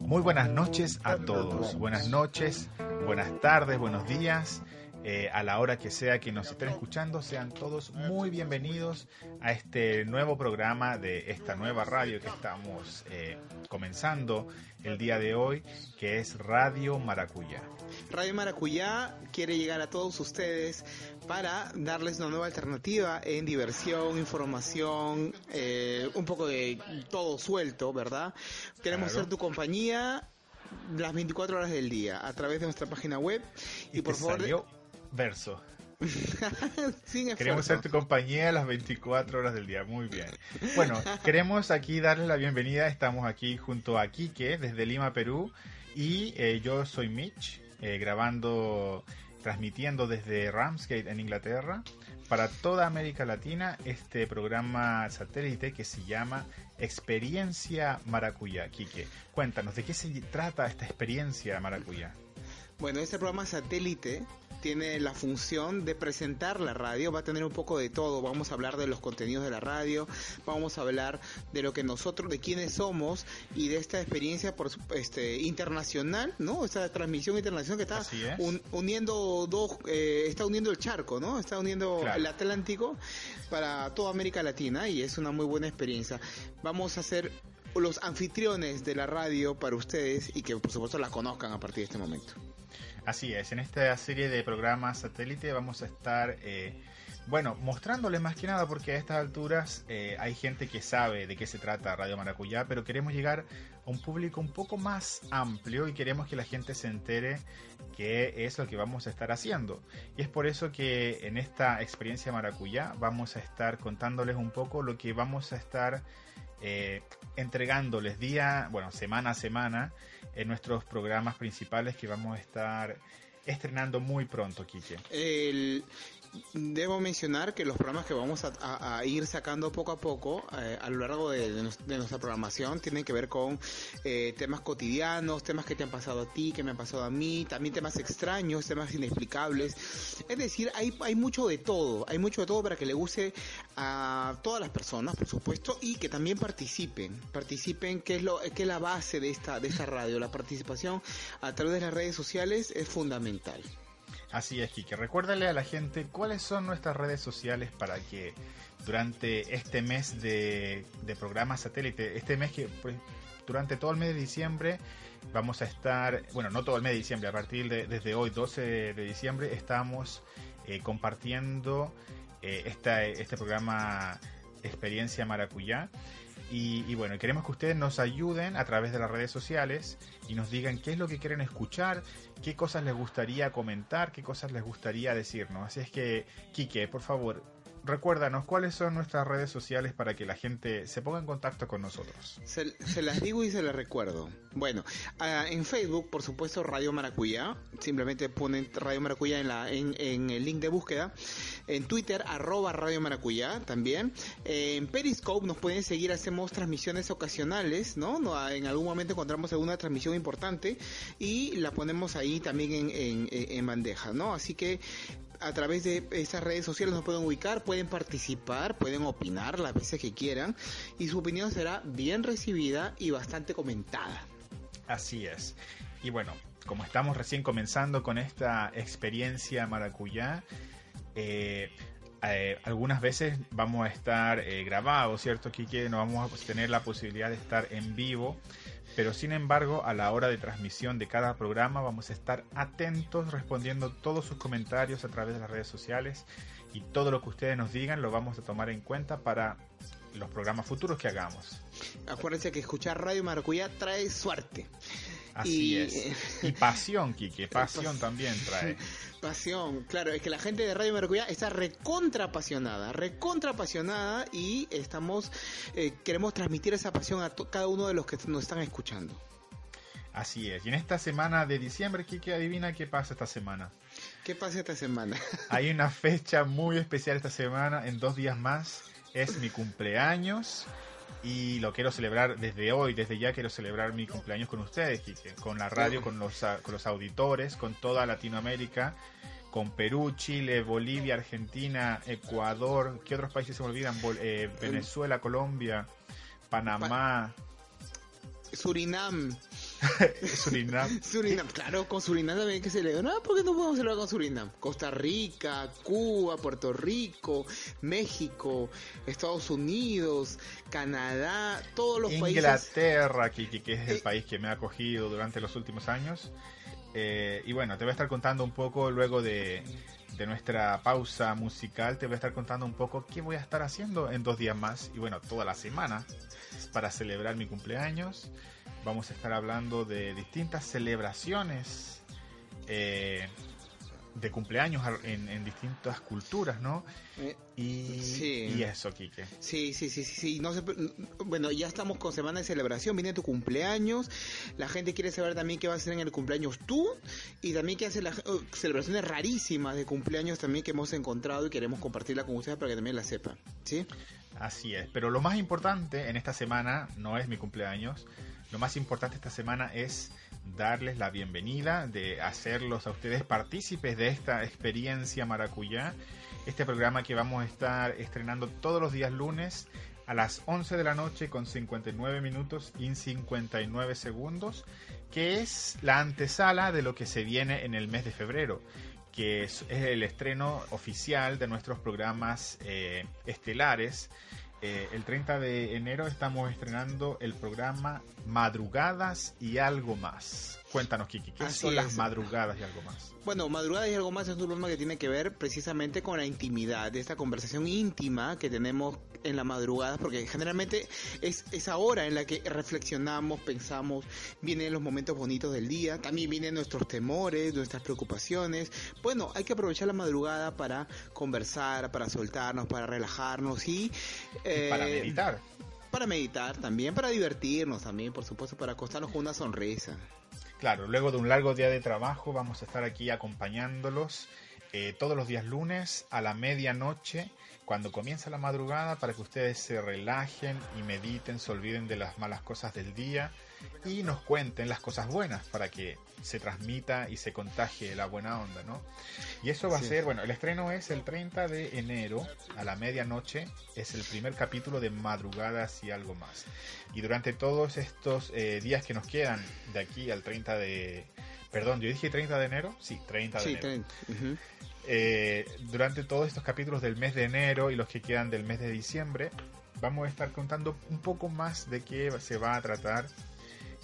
Muy buenas noches a todos. Buenas noches, buenas tardes, buenos días. Eh, a la hora que sea que nos estén escuchando, sean todos muy bienvenidos a este nuevo programa de esta nueva radio que estamos eh, comenzando el día de hoy, que es Radio Maracuyá. Radio Maracuyá quiere llegar a todos ustedes para darles una nueva alternativa en diversión, información, eh, un poco de todo suelto, ¿verdad? Queremos ser tu compañía las 24 horas del día a través de nuestra página web y, por favor verso. queremos ser tu compañía las 24 horas del día. Muy bien. Bueno, queremos aquí darles la bienvenida. Estamos aquí junto a Quique desde Lima, Perú. Y eh, yo soy Mitch, eh, grabando, transmitiendo desde Ramsgate en Inglaterra para toda América Latina este programa satélite que se llama Experiencia Maracuyá. Quique, cuéntanos, ¿de qué se trata esta experiencia Maracuyá? Bueno, este programa satélite tiene la función de presentar la radio, va a tener un poco de todo, vamos a hablar de los contenidos de la radio, vamos a hablar de lo que nosotros, de quiénes somos y de esta experiencia por este internacional, ¿no? Esta transmisión internacional que está uniendo dos, eh, está uniendo el charco, ¿no? Está uniendo el Atlántico para toda América Latina y es una muy buena experiencia. Vamos a hacer los anfitriones de la radio para ustedes y que por supuesto la conozcan a partir de este momento. Así es, en esta serie de programas satélite vamos a estar, eh, bueno, mostrándoles más que nada porque a estas alturas eh, hay gente que sabe de qué se trata Radio Maracuyá, pero queremos llegar a un público un poco más amplio y queremos que la gente se entere qué es lo que vamos a estar haciendo. Y es por eso que en esta experiencia Maracuyá vamos a estar contándoles un poco lo que vamos a estar eh, entregándoles día, bueno, semana a semana en nuestros programas principales que vamos a estar estrenando muy pronto, Kike. El, Debo mencionar que los programas que vamos a, ir sacando poco a poco eh, a lo largo de, nuestra programación tienen que ver con eh, temas cotidianos, temas que te han pasado a ti, que me han pasado a mí, también temas extraños, temas inexplicables. Es decir, hay, hay mucho de todo, hay mucho de todo para que le guste a todas las personas, por supuesto, y que también participen, participen, que es, lo, que es la base de esta, de esta radio. La participación a través de las redes sociales es fundamental. Así es, Kike. Recuérdale a la gente cuáles son nuestras redes sociales para que durante este mes de, programa satélite, este mes que pues, durante todo el mes de diciembre vamos a estar, bueno, no todo el mes de diciembre, a partir de desde hoy, 12 de diciembre, estamos eh, compartiendo eh, este programa Experiencia Maracuyá y, bueno, queremos que ustedes nos ayuden a través de las redes sociales y nos digan qué es lo que quieren escuchar, qué cosas les gustaría comentar, qué cosas les gustaría decirnos. Así es que, Quique, por favor, recuérdanos cuáles son nuestras redes sociales para que la gente se ponga en contacto con nosotros. Se, las digo y se las recuerdo. Bueno, ah, en Facebook, por supuesto, Radio Maracuyá. Simplemente ponen Radio Maracuyá en, la, en, el link de búsqueda. En Twitter, arroba Radio Maracuyá también. en Periscope nos pueden seguir, hacemos transmisiones ocasionales, ¿no? En algún momento encontramos alguna transmisión importante y la ponemos ahí también en, en, en bandeja, ¿no? Así que a través de esas redes sociales nos pueden ubicar, pueden participar, pueden opinar las veces que quieran y su opinión será bien recibida y bastante comentada. Así es. Y bueno, como estamos recién comenzando con esta experiencia maracuyá, eh, eh, algunas veces vamos a estar eh, grabados, ¿cierto, Kike? No vamos a tener la posibilidad de estar en vivo pero sin embargo a la hora de transmisión de cada programa vamos a estar atentos respondiendo todos sus comentarios a través de las redes sociales y todo lo que ustedes nos digan lo vamos a tomar en cuenta para los programas futuros que hagamos. Acuérdense que escuchar Radio Maracuyá trae suerte. Así es. Y pasión, Quique, pasión también trae. Pasión, claro, es que la gente de Radio Maracuyá está recontra apasionada, recontra apasionada y estamos, eh, queremos transmitir esa pasión a cada uno de los que nos están escuchando. Así es, y en esta semana de diciembre, Kike, adivina qué pasa esta semana. ¿Qué pasa esta semana? Hay una fecha muy especial esta semana, en dos días más, es mi cumpleaños y lo quiero celebrar desde hoy, desde ya quiero celebrar mi cumpleaños con ustedes, con la radio, con los, con los auditores, con toda Latinoamérica con Perú, Chile, Bolivia, Argentina, Ecuador, ¿qué otros países se me olvidan? Bol- eh, Venezuela, Colombia, Panamá, Surinam. Surinam. Surinam, claro, con Surinam también que celebrar. No, ¿por qué no podemos celebrar con Surinam? Costa Rica, Cuba, Puerto Rico, México, Estados Unidos, Canadá, todos los países. Inglaterra, que, que- que es el Eh. país que me ha acogido durante los últimos años. Eh, y bueno, te voy a estar contando un poco luego de, de nuestra pausa musical, te voy a estar contando un poco qué voy a estar haciendo en dos días más y bueno, toda la semana para celebrar mi cumpleaños. Vamos a estar hablando de distintas celebraciones eh, de cumpleaños en, en distintas culturas, ¿no? Eh, Y, Sí. y eso, Quique. Sí, sí, sí, sí, sí. No se- bueno, ya estamos con semana de celebración, viene tu cumpleaños. La gente quiere saber también qué va a hacer en el cumpleaños tú y también qué hace las eh, celebraciones rarísimas de cumpleaños también que hemos encontrado y queremos compartirla con ustedes para que también la sepan. ¿Sí? Así es, pero lo más importante en esta semana no es mi cumpleaños, lo más importante esta semana es darles la bienvenida, de hacerlos a ustedes partícipes de esta experiencia maracuyá, este programa que vamos a estar estrenando todos los días lunes a las 11 de la noche con 59 minutos y 59 segundos, que es la antesala de lo que se viene en el mes de febrero que es, el estreno oficial de nuestros programas eh, estelares. Eh, el 30 de enero estamos estrenando el programa Madrugadas y algo más. Cuéntanos, Kiki, ¿qué Así son las madrugadas y algo más? Bueno, madrugada y algo más es un programa que tiene que ver precisamente con la intimidad, de esta conversación íntima que tenemos en la madrugada, porque generalmente es esa hora en la que reflexionamos, pensamos, vienen los momentos bonitos del día, también vienen nuestros temores, nuestras preocupaciones. Bueno, hay que aprovechar la madrugada para conversar, para soltarnos, para relajarnos y... eh, Para meditar. Para meditar también, para divertirnos también, por supuesto, para acostarnos con una sonrisa. Claro, luego de un largo día de trabajo vamos a estar aquí acompañándolos eh, todos los días lunes a la medianoche, cuando comienza la madrugada, para que ustedes se relajen y mediten, se olviden de las malas cosas del día y nos cuenten las cosas buenas para que se transmita y se contagie la buena onda, ¿no? Y eso va Sí. a ser, bueno, el estreno es el 30 de enero a la medianoche, es el primer capítulo de Madrugadas y algo más. Y durante todos estos eh, días que nos quedan de aquí al 30 de... Perdón, yo dije 30 de enero, sí, 30 de Sí, enero. Eh, durante todos estos capítulos del mes de enero y los que quedan del mes de diciembre, vamos a estar contando un poco más de qué se va a tratar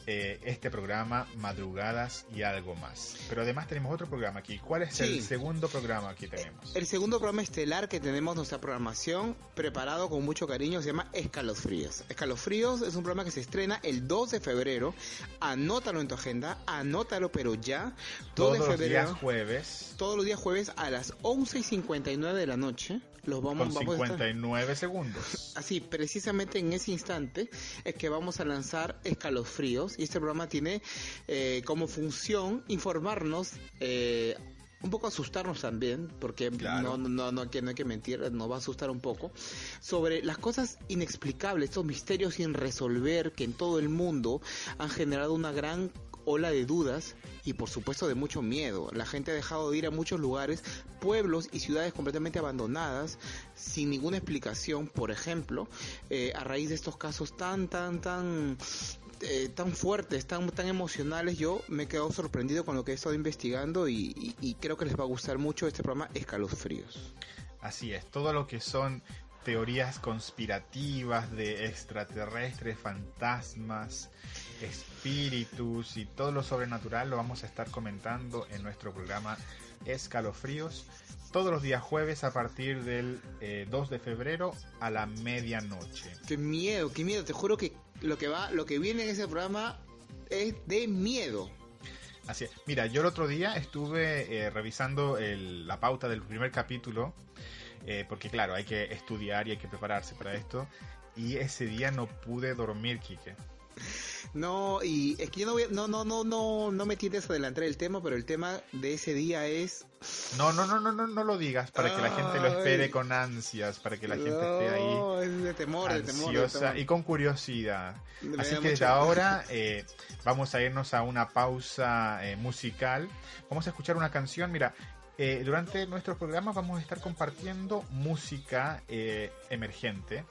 eh, este programa, Madrugadas y algo más. Pero además tenemos otro programa aquí. ¿Cuál es Sí. el segundo programa que tenemos? El segundo programa estelar que tenemos nuestra programación preparado con mucho cariño se llama Escalofríos. Escalofríos es un programa que se estrena el 2 de febrero. Anótalo en tu agenda, anótalo pero ya. 2 Todos de los febrero, días jueves todos los días jueves a las 11 y 59 de la noche. Los vamos, con vamos a 59 segundos. Así, precisamente en ese instante es que vamos a lanzar Escalofríos y este programa tiene eh, como función informarnos, eh, un poco asustarnos también, porque Claro. no, no, no, que no hay que mentir, nos va a asustar un poco, sobre las cosas inexplicables, estos misterios sin resolver que en todo el mundo han generado una gran ola de dudas y por supuesto de mucho miedo. La gente ha dejado de ir a muchos lugares, pueblos y ciudades completamente abandonadas, sin ninguna explicación, por ejemplo, eh, a raíz de estos casos tan, tan, tan eh, tan fuertes, tan, tan emocionales, yo me he quedado sorprendido con lo que he estado investigando y, creo que les va a gustar mucho este programa Escalofríos. Así es, todo lo que son teorías conspirativas de extraterrestres, fantasmas, espíritus y todo lo sobrenatural lo vamos a estar comentando en nuestro programa Escalofríos todos los días jueves a partir del eh, 2 de febrero a la medianoche. Qué miedo, qué miedo, te juro que lo que va, lo que viene en ese programa es de miedo. Así es. Mira, yo el otro día estuve eh, revisando el- la pauta del primer capítulo, eh, porque claro, hay que estudiar y hay que prepararse para esto, y ese día no pude dormir, Quique. No, y es que yo no voy, a- no, no, no, no, no me tientes a adelantar el tema, pero el tema de ese día es No, no, no, no, no, no lo digas para que la gente lo espere con ansias, para que la gente esté ahí No, es de temor, de temor, de ansiosa temor. y con curiosidad. Me Así que desde ahora eh, vamos a irnos a una pausa eh, musical. Vamos a escuchar una canción. Mira, eh, durante nuestros programas vamos a estar compartiendo música eh, emergente.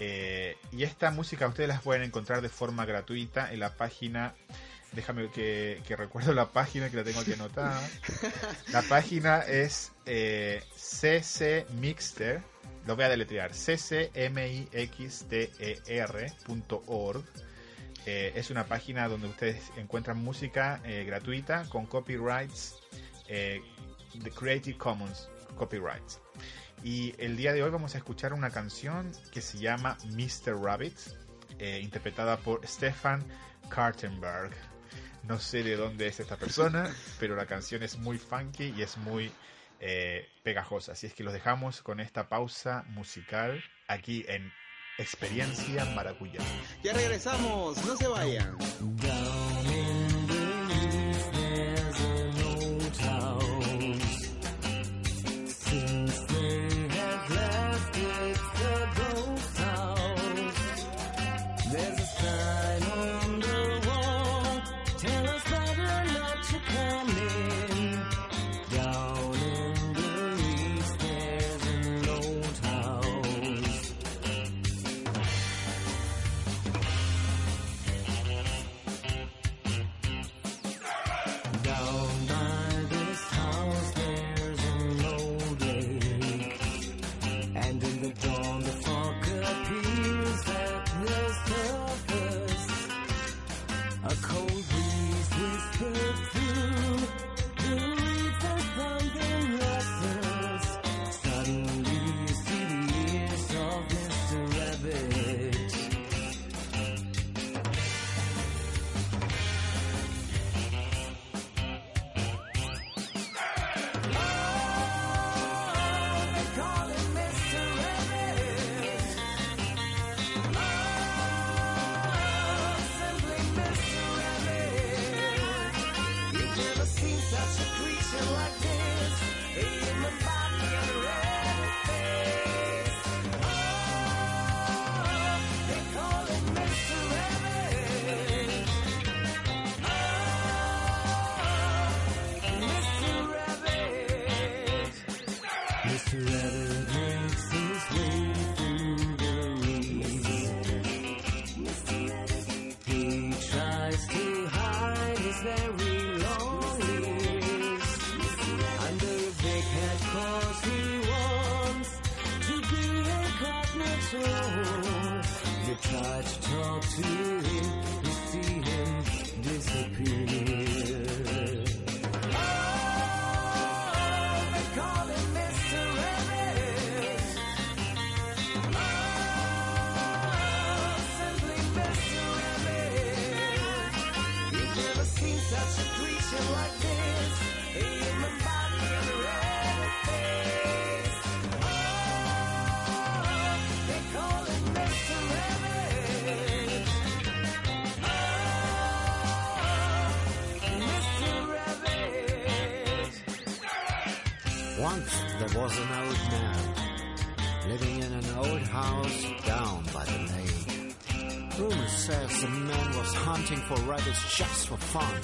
Eh, y esta música ustedes las pueden encontrar de forma gratuita en la página. Déjame que, que recuerdo la página que la tengo aquí anotada. La página es eh, CC Mixter. Lo voy a deletrear. ccmixter.org. Eh, es una página donde ustedes encuentran música eh, gratuita con copyrights de Creative Commons copyrights. Y el día de hoy vamos a escuchar una canción que se llama Mr. Rabbit, eh, interpretada por Stefan Kartenberg. No sé de dónde es esta persona, pero la canción es muy funky y es muy eh, pegajosa. Así es que los dejamos con esta pausa musical aquí en Experiencia Maracuyá. Ya regresamos, no se vayan. Mr. Once there was an old man living in an old house down by the lake. Rumor says the man was hunting for rabbits just for fun.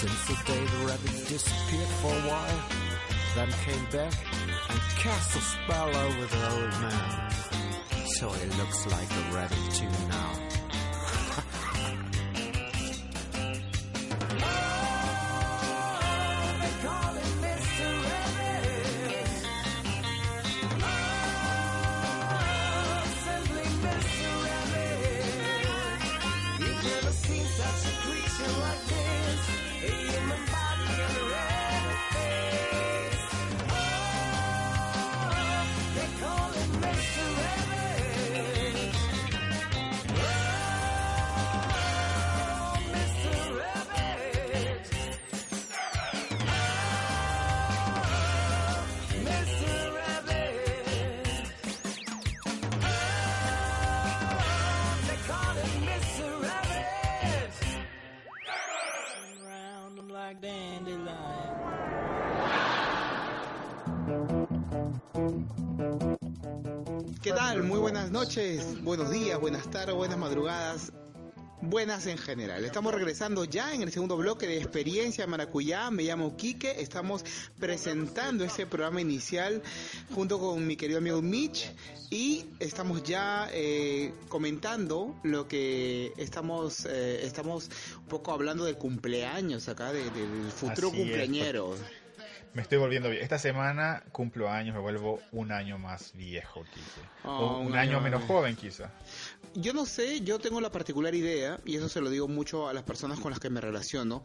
Since the day the rabbit disappeared for a while, then came back and cast a spell over the old man. So he looks like a rabbit too now. Tal? Muy buenas noches, buenos días, buenas tardes, buenas madrugadas. buenas en general. Estamos regresando ya en el segundo bloque de Experiencia Maracuyá. Me llamo Quique. Estamos presentando este programa inicial junto con mi querido amigo Mitch y estamos ya eh, comentando lo que estamos eh, estamos un poco hablando del cumpleaños acá, de- del futuro Así es, cumpleañero. Me estoy volviendo bien. Esta semana cumplo años, me vuelvo un año más viejo, quizá. Oh, o un, un año año menos joven, quizá. Yo no sé, yo tengo la particular idea, y eso se lo digo mucho a las personas con las que me relaciono,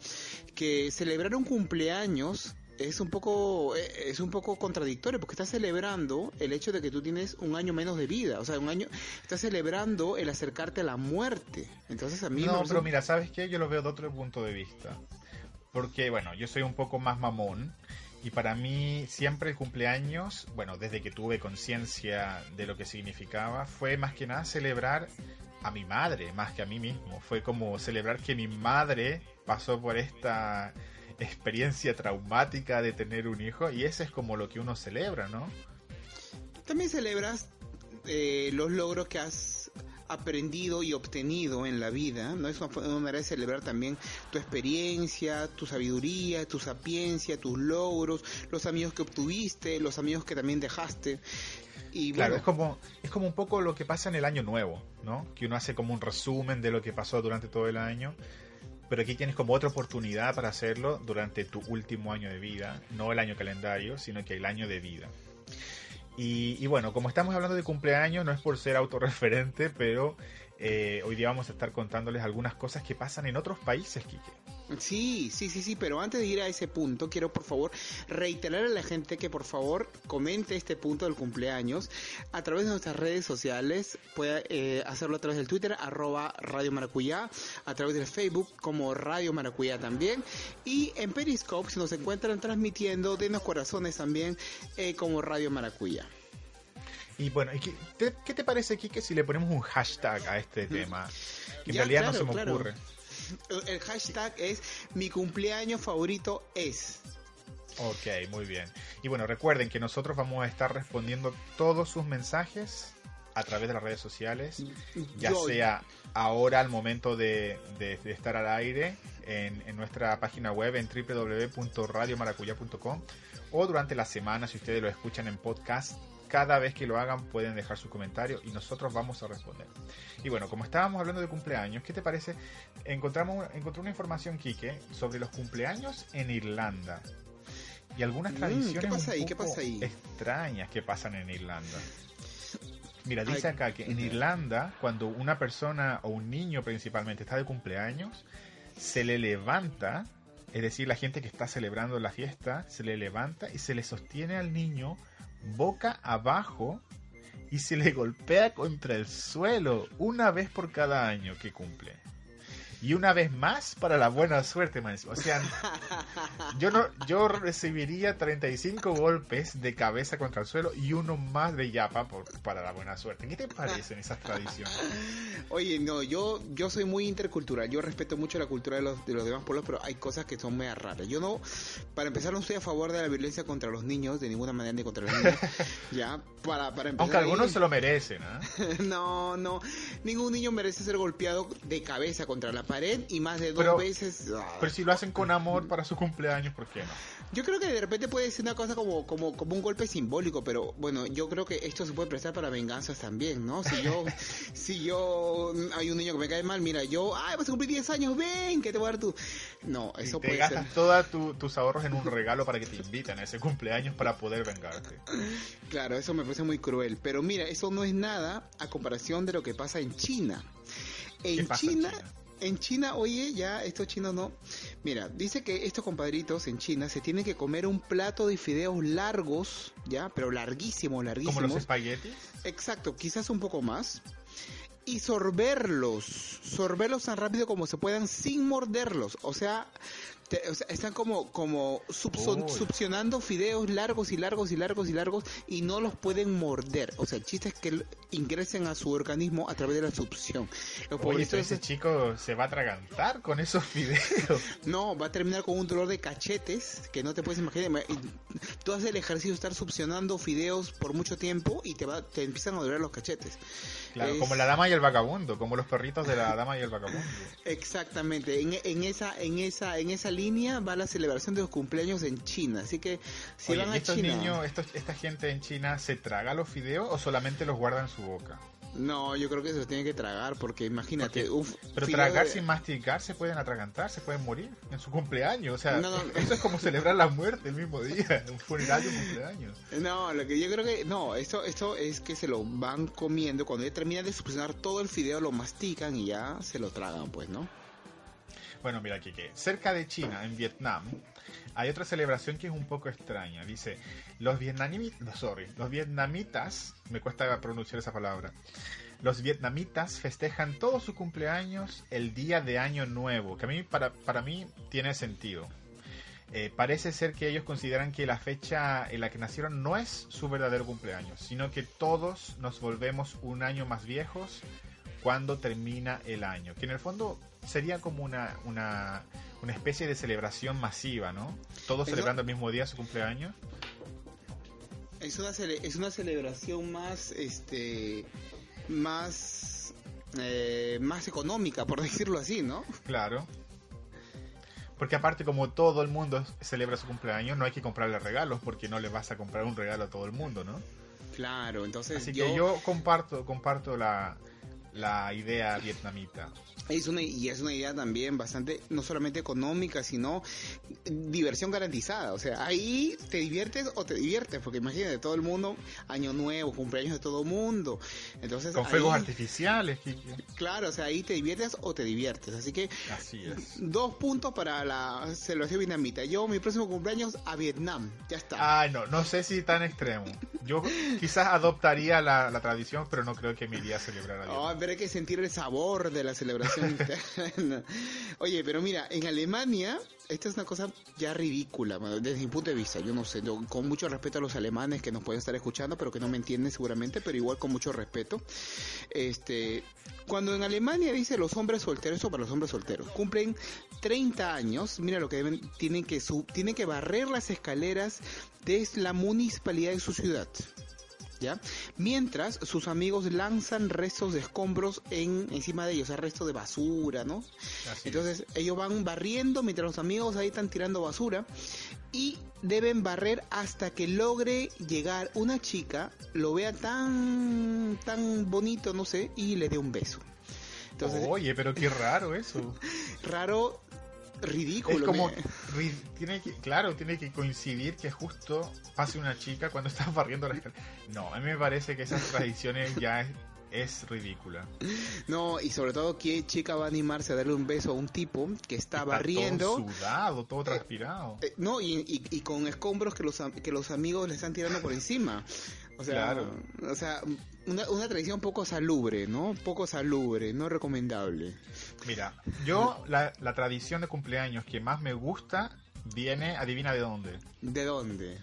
que celebrar un cumpleaños es un poco eh, es un poco contradictorio porque estás celebrando el hecho de que tú tienes un año menos de vida, o sea, un año estás celebrando el acercarte a la muerte. Entonces a mí No, pero mira, ¿sabes qué? Yo lo veo de otro punto de vista. Porque, bueno, yo soy un poco más mamón. Y para mí siempre el cumpleaños, bueno, desde que tuve conciencia de lo que significaba, fue más que nada celebrar a mi madre, más que a mí mismo. Fue como celebrar que mi madre pasó por esta experiencia traumática de tener un hijo. Y ese es como lo que uno celebra, ¿no? También celebras eh, los logros que has aprendido y obtenido en la vida, ¿no? Es una, manera de celebrar también tu experiencia, tu sabiduría, tu sapiencia, tus logros, los amigos que obtuviste, los amigos que también dejaste. Y Claro, bueno, es como, es como un poco lo que pasa en el año nuevo, ¿no? Que uno hace como un resumen de lo que pasó durante todo el año. Pero aquí tienes como otra oportunidad para hacerlo durante tu último año de vida, no el año calendario, sino que el año de vida. Y, y bueno, como estamos hablando de cumpleaños, no es por ser autorreferente, pero eh, hoy día vamos a estar contándoles algunas cosas que pasan en otros países, Quique. Sí, sí, sí, sí, pero antes de ir a ese punto, quiero por favor reiterar a la gente que por favor comente este punto del cumpleaños a través de nuestras redes sociales. Puede eh, hacerlo a través del Twitter, arroba Radio Maracuyá, a través del Facebook como Radio Maracuyá también. Y en Periscope se nos encuentran transmitiendo de los corazones también eh, como Radio Maracuyá. Y bueno, ¿y qué, te, qué te parece, Quique, si le ponemos un hashtag a este tema? Que en Ya, realidad no se me claro. ocurre. El hashtag es mi cumpleaños favorito es. Ok, muy bien. Y bueno, recuerden que nosotros vamos a estar respondiendo todos sus mensajes a través de las redes sociales, ya Yo- sea ahora al momento de, de- de estar al aire en, en nuestra página web en www.radiomaracuya.com o durante la semana si ustedes lo escuchan en podcast. Cada vez que lo hagan pueden dejar su comentario y nosotros vamos a responder. Y bueno, como estábamos hablando de cumpleaños, ¿qué te parece? Encontramos, encontré una información, Quique, sobre los cumpleaños en Irlanda. Y algunas Mm, tradiciones ¿qué pasa un ahí? ¿Qué poco pasa ahí? extrañas que pasan en Irlanda. Mira, dice acá que en. Irlanda, cuando una persona o un niño principalmente está de cumpleaños, se le levanta, es decir, la gente que está celebrando la fiesta, se le levanta y se le sostiene al niño boca abajo y se le golpea contra el suelo una vez por cada año que cumple. Y una vez más para la buena suerte, man. O sea, yo no, yo recibiría 35 golpes de cabeza contra el suelo y uno más de yapa por, para la buena suerte. ¿Qué te parecen esas tradiciones? Oye, no, yo, yo soy muy intercultural, yo respeto mucho la cultura de los, de los demás pueblos, pero hay cosas que son muy raras. Yo no, para empezar, no estoy a favor de la violencia contra los niños, de ninguna manera ni contra los niños. ya, para, para empezar. Aunque algunos ahí- se lo merecen, ¿ah? no, no, ningún niño merece ser golpeado de cabeza contra la pared y más de dos Pero- veces. ah. Pero si lo hacen con amor para su cumpleaños, ¿por qué no? Yo creo que de repente puede ser una cosa como, como, como un golpe simbólico, pero bueno, yo creo que esto se puede prestar para venganzas también, ¿no? Si yo, si yo, hay un niño que me cae mal, mira, yo, ay, vas a cumplir 10 años, ven, que te voy a dar tu... No, Y eso te puede gastas ser, todos tus ahorros en un regalo para que te inviten a ese cumpleaños para poder vengarte. claro, eso me parece muy cruel, pero mira, eso no es nada a comparación de lo que pasa en China. ¿Qué En China? En China, oye, ya estos chinos no. Mira, dice que estos compadritos en China se tienen que comer un plato de fideos largos, ya, pero larguísimos, larguísimos. Como los espaguetis. Exacto, quizás un poco más. Y sorberlos, sorberlos tan rápido como se puedan sin morderlos. O sea, Te- o sea, están como, como subson- succionando fideos largos y largos y largos y largos y no los pueden morder. O sea, el chiste es que ingresen a su organismo a través de la succión. Oye, ese chico se va a atragantar con esos videos. No, va a terminar con un dolor de cachetes que no te puedes imaginar. Tú haces el ejercicio de estar succionando fideos por mucho tiempo y te va, te empiezan a doler los cachetes. Claro, Es- como la dama y el vagabundo, como los perritos de la dama y el vagabundo. Exactamente. En, en esa, en esa, en esa línea va la celebración de los cumpleaños en China. Así que si Oye, van ¿y a estos China, niños, estos, esta gente en China, se traga los fideos o solamente los guarda en su boca? no, yo creo que se los tienen que tragar porque imagínate, Porque- Pero tragar de- sin masticar se pueden atragantar, se pueden morir en su cumpleaños. O sea, No, no. eso es como celebrar la muerte el mismo día, un funeral y un cumpleaños. No, lo que yo creo que no, esto esto es que se lo van comiendo cuando ya terminan de succionar todo el fideo lo mastican y ya se lo tragan, pues, ¿no? Bueno, mira que cerca de China, en Vietnam, hay otra celebración que es un poco extraña. Dice, los vietnamitas, sorry, los vietnamitas, me cuesta pronunciar esa palabra. Los vietnamitas festejan todo su cumpleaños el día de Año Nuevo, que a mí para, para mí tiene sentido. Eh, parece ser que ellos consideran que la fecha en la que nacieron no es su verdadero cumpleaños, sino que todos nos volvemos un año más viejos cuando termina el año. Que en el fondo sería como una, una, una especie de celebración masiva, ¿no? Todos Eso- celebrando el mismo día su cumpleaños. Es una cele- es una celebración más este más eh, más económica, por decirlo así, ¿no? Claro. Porque aparte como todo el mundo celebra su cumpleaños, no hay que comprarle regalos porque no le vas a comprar un regalo a todo el mundo, ¿no? Claro, entonces Así yo, que yo comparto, comparto la, la idea vietnamita. es una y es una idea también bastante no solamente económica, sino diversión garantizada, o sea, ahí te diviertes o te diviertes, porque imagínate todo el mundo año nuevo, cumpleaños de todo el mundo. Entonces Con ahí- fuegos artificiales, Kiki. Claro, o sea, ahí te diviertes o te diviertes, así que Así es. dos puntos para la celebración vietnamita. Yo mi próximo cumpleaños a Vietnam, ya está. Ay, no, no sé si tan extremo. Yo quizás adoptaría la, la tradición, pero no creo que me iría a celebrar a Dios. Oh, pero hay que sentir el sabor de la celebración interna. Oye, pero mira, en Alemania, esta es una cosa ya ridícula, desde mi punto de vista. Yo no sé, yo, con mucho respeto a los alemanes que nos pueden estar escuchando, pero que no me entienden seguramente, pero igual con mucho respeto. Este, cuando en Alemania dice los hombres solteros, eso para los hombres solteros, cumplen 30 años, mira lo que deben, tienen que sub, tienen que barrer las escaleras de la municipalidad de su ciudad. ¿Ya? Mientras sus amigos lanzan restos de escombros en encima de ellos, o sea, restos de basura, ¿no? Así es. Entonces ellos van barriendo mientras los amigos ahí están tirando basura y deben barrer hasta que logre llegar una chica, lo vea tan tan bonito, no sé, y le dé un beso. Entonces, Oye, pero qué raro eso. raro, ridículo. Es como, me- ri- tiene que, claro, tiene que coincidir que justo pase una chica cuando está barriendo la escalera. No, a mí me parece que esas tradiciones ya es, es ridícula. No, y sobre todo, ¿qué chica va a animarse a darle un beso a un tipo que está, Está barriendo? todo sudado, todo transpirado. Eh, no, y, y- y con escombros que los, que los amigos le están tirando por encima. O sea, Claro. o sea una, una tradición poco salubre, ¿no? Poco salubre, no recomendable. Mira, yo la, la tradición de cumpleaños que más me gusta viene, adivina de dónde. ¿De dónde?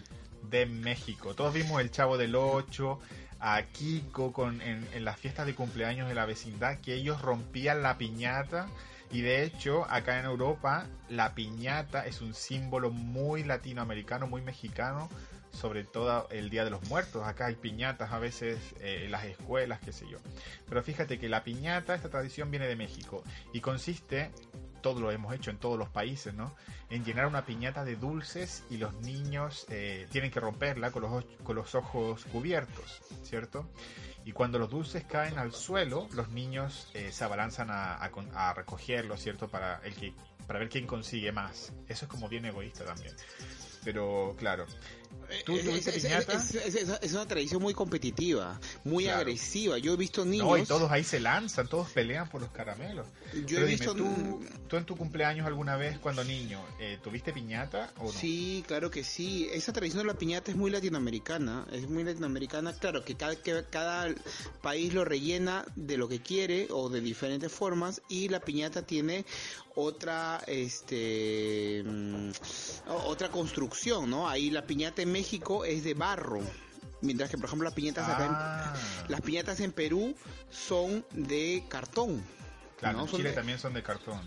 de México. Todos vimos el Chavo del 8, a Kiko con, en, en las fiestas de cumpleaños de la vecindad, que ellos rompían la piñata. Y de hecho, acá en Europa, la piñata es un símbolo muy latinoamericano, muy mexicano, sobre todo el Día de los Muertos. Acá hay piñatas a veces eh, en las escuelas, qué sé yo. Pero fíjate que la piñata, esta tradición viene de México y consiste, todo lo hemos hecho en todos los países, ¿no? En llenar una piñata de dulces y los niños eh, tienen que romperla con los, con los ojos cubiertos, ¿cierto? Y cuando los dulces caen al suelo, los niños eh, se abalanzan a, a a recogerlos, ¿cierto? Para, el que, para ver quién consigue más. Eso es como bien egoísta también. Pero claro, ¿Tú Es- tuviste es, piñata? es- es- es- es una tradición muy competitiva, muy Claro. agresiva. Yo he visto niños. No, y todos ahí se lanzan, todos pelean por los caramelos. Yo Pero he dime, visto. ¿tú, tú en tu cumpleaños alguna vez cuando niño, eh, ¿tuviste piñata o no? Sí, claro que sí. Esa tradición de la piñata es muy latinoamericana. Es muy latinoamericana. Claro que cada, que cada país lo rellena de lo que quiere o de diferentes formas. Y la piñata tiene otra, este, mm, otra construcción, ¿no? Ahí la piñata en México es de barro. Mientras que, por ejemplo, las piñatas acá en- Ah, las piñatas en Perú son de cartón. claro, ¿no? en Chile de- también son de cartón.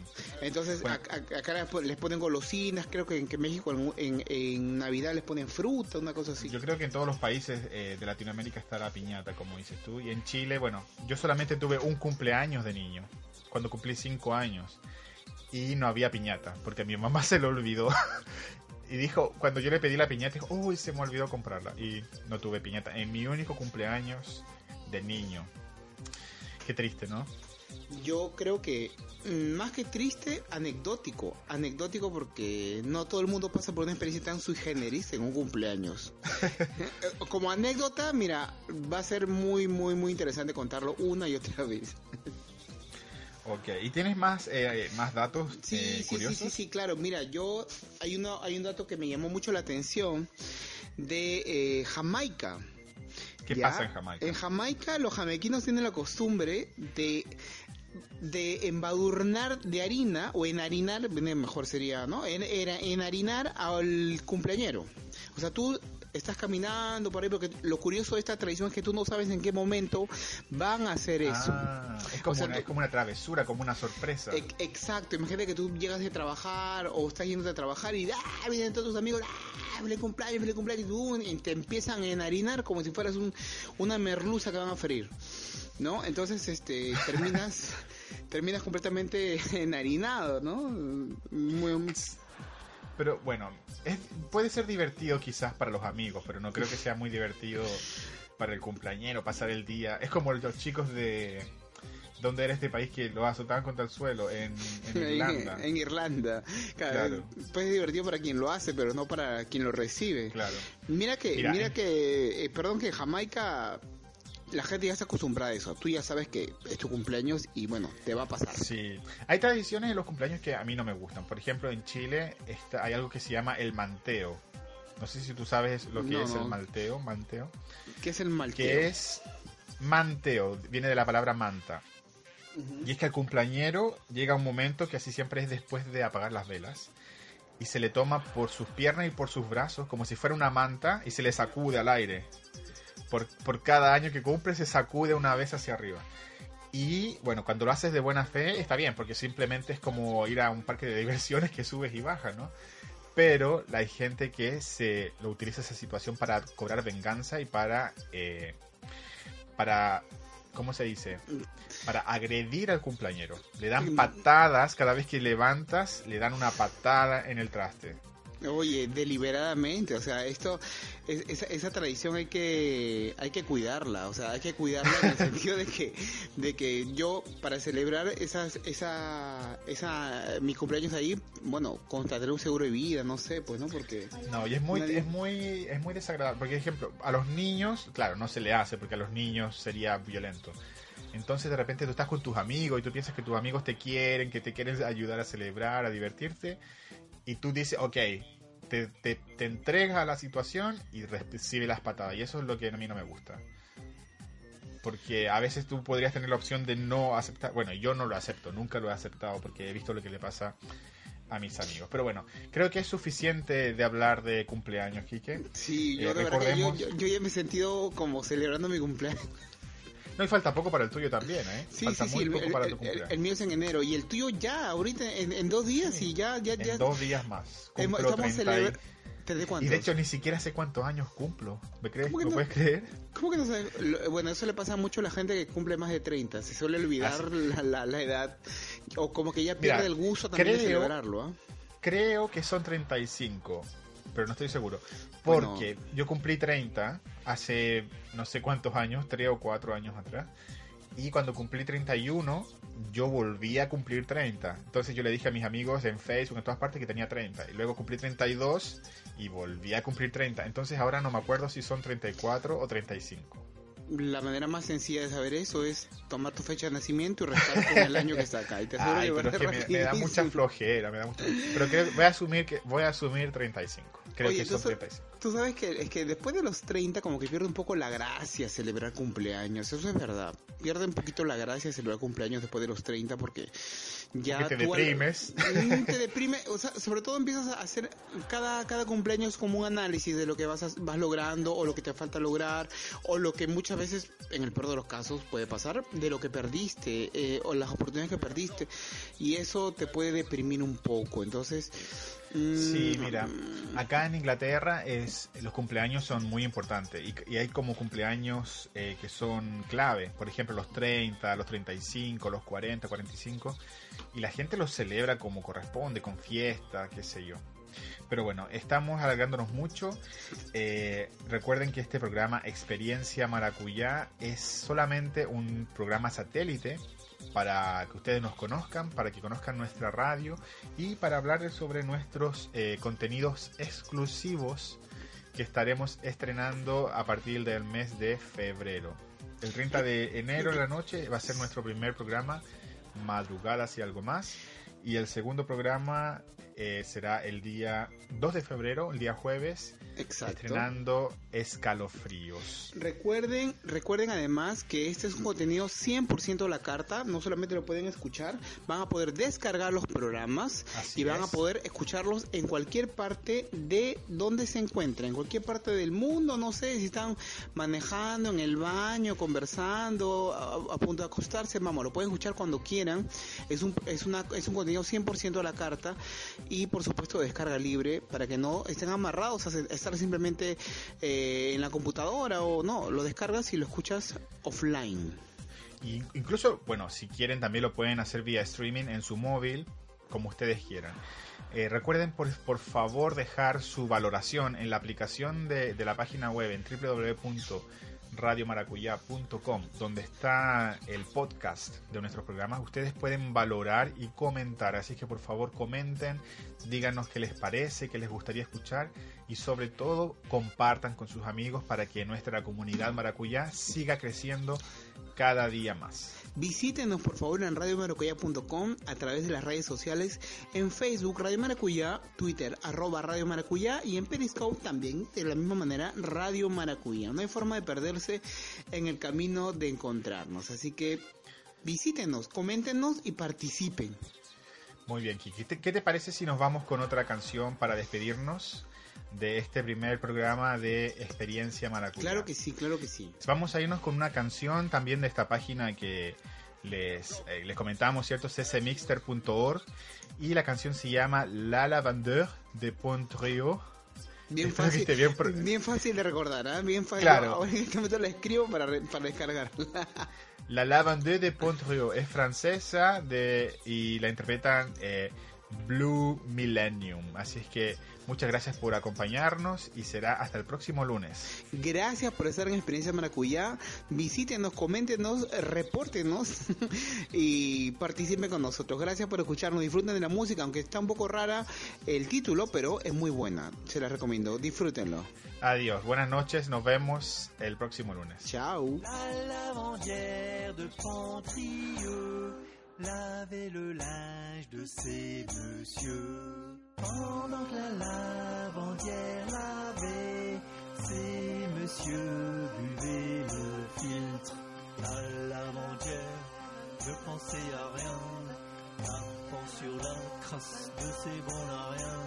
Entonces Bueno. a- a- acá les ponen golosinas, creo que en que México en, en- en Navidad les ponen fruta, una cosa así. Yo creo que en todos los países eh, de Latinoamérica está la piñata, como dices tú. Y en Chile, bueno, yo solamente tuve un cumpleaños de niño, cuando cumplí cinco años. Y no había piñata, porque a mi mamá se lo olvidó. Y dijo, cuando yo le pedí la piñata, dijo, uy, se me olvidó comprarla. Y no tuve piñata. En mi único cumpleaños de niño. Qué triste, ¿no? Yo creo que mm, más que triste, anecdótico. Anecdótico porque no todo el mundo pasa por una experiencia tan sui generis en un cumpleaños. Eh, Como anécdota, mira, va a ser muy, muy, muy interesante contarlo una y otra vez. Ok, ¿y tienes más, eh, más datos Sí, eh, sí, sí, curiosos? sí, sí, claro. Mira, yo hay uno, hay un dato que me llamó mucho la atención de eh, Jamaica. ¿Qué ¿Ya? pasa en Jamaica? En Jamaica los jamaiquinos tienen la costumbre de de embadurnar de harina o enharinar, mejor sería, ¿no? En, era enharinar al cumpleañero. O sea, tú estás caminando por ahí porque lo curioso de esta tradición es que tú no sabes en qué momento van a hacer eso. Ah, es, como O sea, una, es como una travesura, como una sorpresa. Ex- Exacto, imagínate que tú llegas de trabajar o estás yendo a trabajar y ¡ah! vienen todos tus amigos, ¡ah! feliz cumpleaños, feliz cumpleaños, y tú y te empiezan a enharinar como si fueras un, una merluza que van a freír, ¿no? Entonces, este, terminas, terminas completamente enharinado, ¿no? Muy- Pero bueno, es, puede ser divertido quizás para los amigos, pero no creo que sea muy divertido para el cumpleañero, pasar el día. Es como los chicos de... ¿Dónde era este país que lo azotaban contra el suelo? En, en Irlanda. en Irlanda. Claro, Claro. Pues es divertido para quien lo hace, pero no para quien lo recibe. Claro. Mira que, Mira, mira en- que, eh, perdón que Jamaica, la gente ya está acostumbrada a eso. Tú ya sabes que es tu cumpleaños y bueno, te va a pasar. Sí. Hay tradiciones en los cumpleaños que a mí no me gustan. Por ejemplo, en Chile está, hay algo que se llama el manteo. No sé si tú sabes lo que No, es no. el manteo, manteo. ¿Qué es el malteo? Que es manteo, viene de la palabra manta. Y es que al cumpleañero llega un momento que así siempre es después de apagar las velas. Y se le toma por sus piernas y por sus brazos como si fuera una manta y se le sacude al aire. Por, por cada año que cumple se sacude una vez hacia arriba. Y bueno, cuando lo haces de buena fe está bien, porque simplemente es como ir a un parque de diversiones que subes y bajas, ¿no? Pero hay gente que se lo utiliza esa situación para cobrar venganza y para... eh, para ¿cómo se dice? Para agredir al cumpleañero. Le dan patadas cada vez que levantas, le dan una patada en el traste. Oye, deliberadamente, o sea, esto, es- esa, esa tradición hay que, hay que cuidarla, o sea, hay que cuidarla en el sentido de que, de que yo para celebrar esas, esa, esa, mi cumpleaños ahí, bueno, contrataré un seguro de vida, no sé, pues, ¿no? Porque No, y es muy, Nadie- es muy, es muy desagradable. Porque, por ejemplo, a los niños, claro, no se le hace porque a los niños sería violento. Entonces de repente tú estás con tus amigos y tú piensas que tus amigos te quieren, que te quieren ayudar a celebrar, a divertirte. Y tú dices, ok, te, te, te entregas a la situación y recibe las patadas. Y eso es lo que a mí no me gusta. Porque a veces tú podrías tener la opción de no aceptar. Bueno, yo no lo acepto, nunca lo he aceptado porque he visto lo que le pasa a mis amigos. Pero bueno, creo que es suficiente de hablar de cumpleaños, Quique. sí, Eh, yo yo, recordemos- yo, yo ya me he sentido como celebrando mi cumpleaños. No, y falta poco para el tuyo también, ¿eh? Sí, falta sí, sí, muy el, poco el- para tu cumpleaños. el mío es en enero y el tuyo ya, ahorita en, en dos días Sí. y ya, ya, ya. en dos días más. Cumplo estamos 30 y- celebrando. ¿Desde cuántos? Y de hecho ni siquiera sé cuántos años cumplo. ¿Me crees? ¿Cómo que ¿Me no? puedes creer? ¿Cómo que no sabes? Lo- Bueno, eso le pasa mucho a la gente que cumple más de 30. Se suele olvidar la, la, la edad. O como que ya pierde Mira, el gusto también de celebrarlo. ¿ah? Creo que son 35, pero no estoy seguro. Bueno. Porque yo cumplí 30 hace no sé cuántos años, 3 o 4 años atrás. Y cuando cumplí 31, yo volví a cumplir 30. Entonces yo le dije a mis amigos en Facebook, en todas partes, que tenía 30. Y luego cumplí 32 y volví a cumplir 30. Entonces ahora no me acuerdo si son 34 o 35. La manera más sencilla de saber eso es tomar tu fecha de nacimiento y restar con el año que está acá. Y te Ay, que pero es que me, me da mucha flojera, me da mucha... Pero creo- voy a asumir que voy a asumir 35. Creo Oye, que son entonces- 35. Tú sabes que es que después de los 30 como que pierde un poco la gracia celebrar cumpleaños. Eso es verdad. Pierde un poquito la gracia celebrar cumpleaños después de los 30 porque ya te tú deprimes. Te deprime, o sea, sobre todo empiezas a hacer cada, cada cumpleaños como un análisis de lo que vas, a- vas logrando o lo que te falta lograr o lo que muchas veces, en el peor de los casos, puede pasar, de lo que perdiste eh, o las oportunidades que perdiste y eso te puede deprimir un poco. Entonces, Sí, mira, acá en Inglaterra es los cumpleaños son muy importantes y, y hay como cumpleaños eh, que son clave, por ejemplo los 30, los 35, los 40, 45 y la gente los celebra como corresponde, con fiesta, qué sé yo. Pero bueno, estamos alargándonos mucho. Eh, recuerden que este programa Experiencia Maracuyá es solamente un programa satélite para que ustedes nos conozcan, para que conozcan nuestra radio y para hablarles sobre nuestros eh, contenidos exclusivos que estaremos estrenando a partir del mes de febrero. El 30 de enero de la noche va a ser nuestro primer programa, Madrugadas y algo más. Y el segundo programa eh, será el día 2 de febrero, el día jueves, Exacto. estrenando Escalofríos. Recuerden, recuerden además que este es un contenido 100% a la carta, no solamente lo pueden escuchar, van a poder descargar los programas Así y van a poder escucharlos en cualquier parte de donde se encuentren, en cualquier parte del mundo, no sé si están manejando en el baño, conversando, a, a punto de acostarse, vamos, lo pueden escuchar cuando quieran. Es un es una es un contenido 100% a la carta y por supuesto descarga libre para que no estén amarrados a estar simplemente eh, en la computadora o no, lo descargas y lo escuchas offline. Y incluso, bueno, si quieren también lo pueden hacer vía streaming en su móvil, como ustedes quieran. Eh, recuerden por, por favor dejar su valoración en la aplicación de, de la página web en www.radiomaracuyá.com donde está el podcast de nuestros programas. Ustedes pueden valorar y comentar, así que por favor comenten, díganos qué les parece, qué les gustaría escuchar y sobre todo compartan con sus amigos para que nuestra comunidad maracuyá siga creciendo cada día más. Visítenos por favor en radiomaracuyá.com a través de las redes sociales, en Facebook Radio Maracuyá, Twitter arroba Radio Maracuyá y en Periscope también de la misma manera Radio Maracuyá. No hay forma de perderse en el camino de encontrarnos, así que visítenos, coméntenos y participen. Muy bien, Kiki. ¿Te- ¿Qué te parece si nos vamos con otra canción para despedirnos de este primer programa de Experiencia Maracuyá? Claro que sí, claro que sí. Vamos a irnos con una canción también de esta página que les, eh, les comentamos, ¿cierto? ccmixter.org y la canción se llama La Lavandeur de Pontreo. Bien Espero fácil, bien pro- bien fácil de recordar, ¿ah? bien fácil. Claro. Ahora en este momento la escribo para, re- para descargar. La Lavandeur de Pontreo es francesa de, y la interpretan eh, Blue Millennium. Así es que muchas gracias por acompañarnos y será hasta el próximo lunes. Gracias por estar en Experiencia Maracuyá. Visítenos, coméntenos, repórtenos y participen con nosotros. Gracias por escucharnos. Disfruten de la música, aunque está un poco rara el título, pero es muy buena. Se la recomiendo. Disfrútenlo. Adiós, buenas noches, nos vemos el próximo lunes. Chao. La lavandière de Pontrieux lavait le linge de ces messieurs. Pendant que la lavandière lavait, ces messieurs buvaient le filtre. La lavandière ne pensait à rien, tapant sur la crasse de ses bons rien.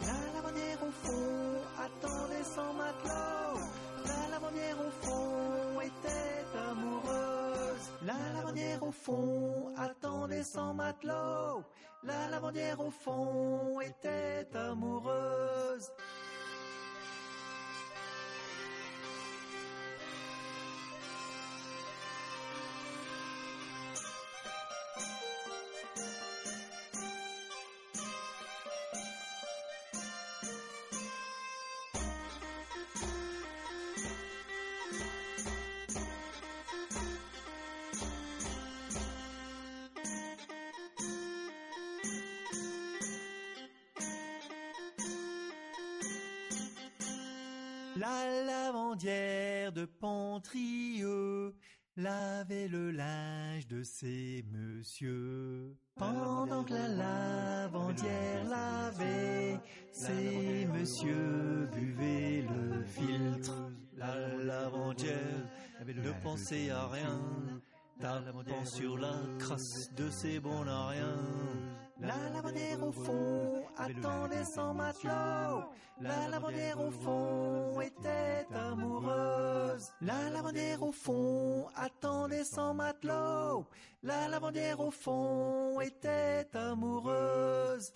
La lavandière au fond attendait son matelot. La lavandière au fond était amoureuse. La lavandière au fond son matelot. La lavandière au fond était amoureuse. De Pontrieux lavait le linge de ces messieurs. Pendant que la lavandière lavait, ces messieurs buvaient le filtre. La lavandière ne pensait à rien, tapant sur la crasse de ses bons à rien. La lavandière au fond attendait son matelot. La lavandière au fond était amoureuse. La lavandière au fond attendait son matelot. La lavandière au fond était amoureuse.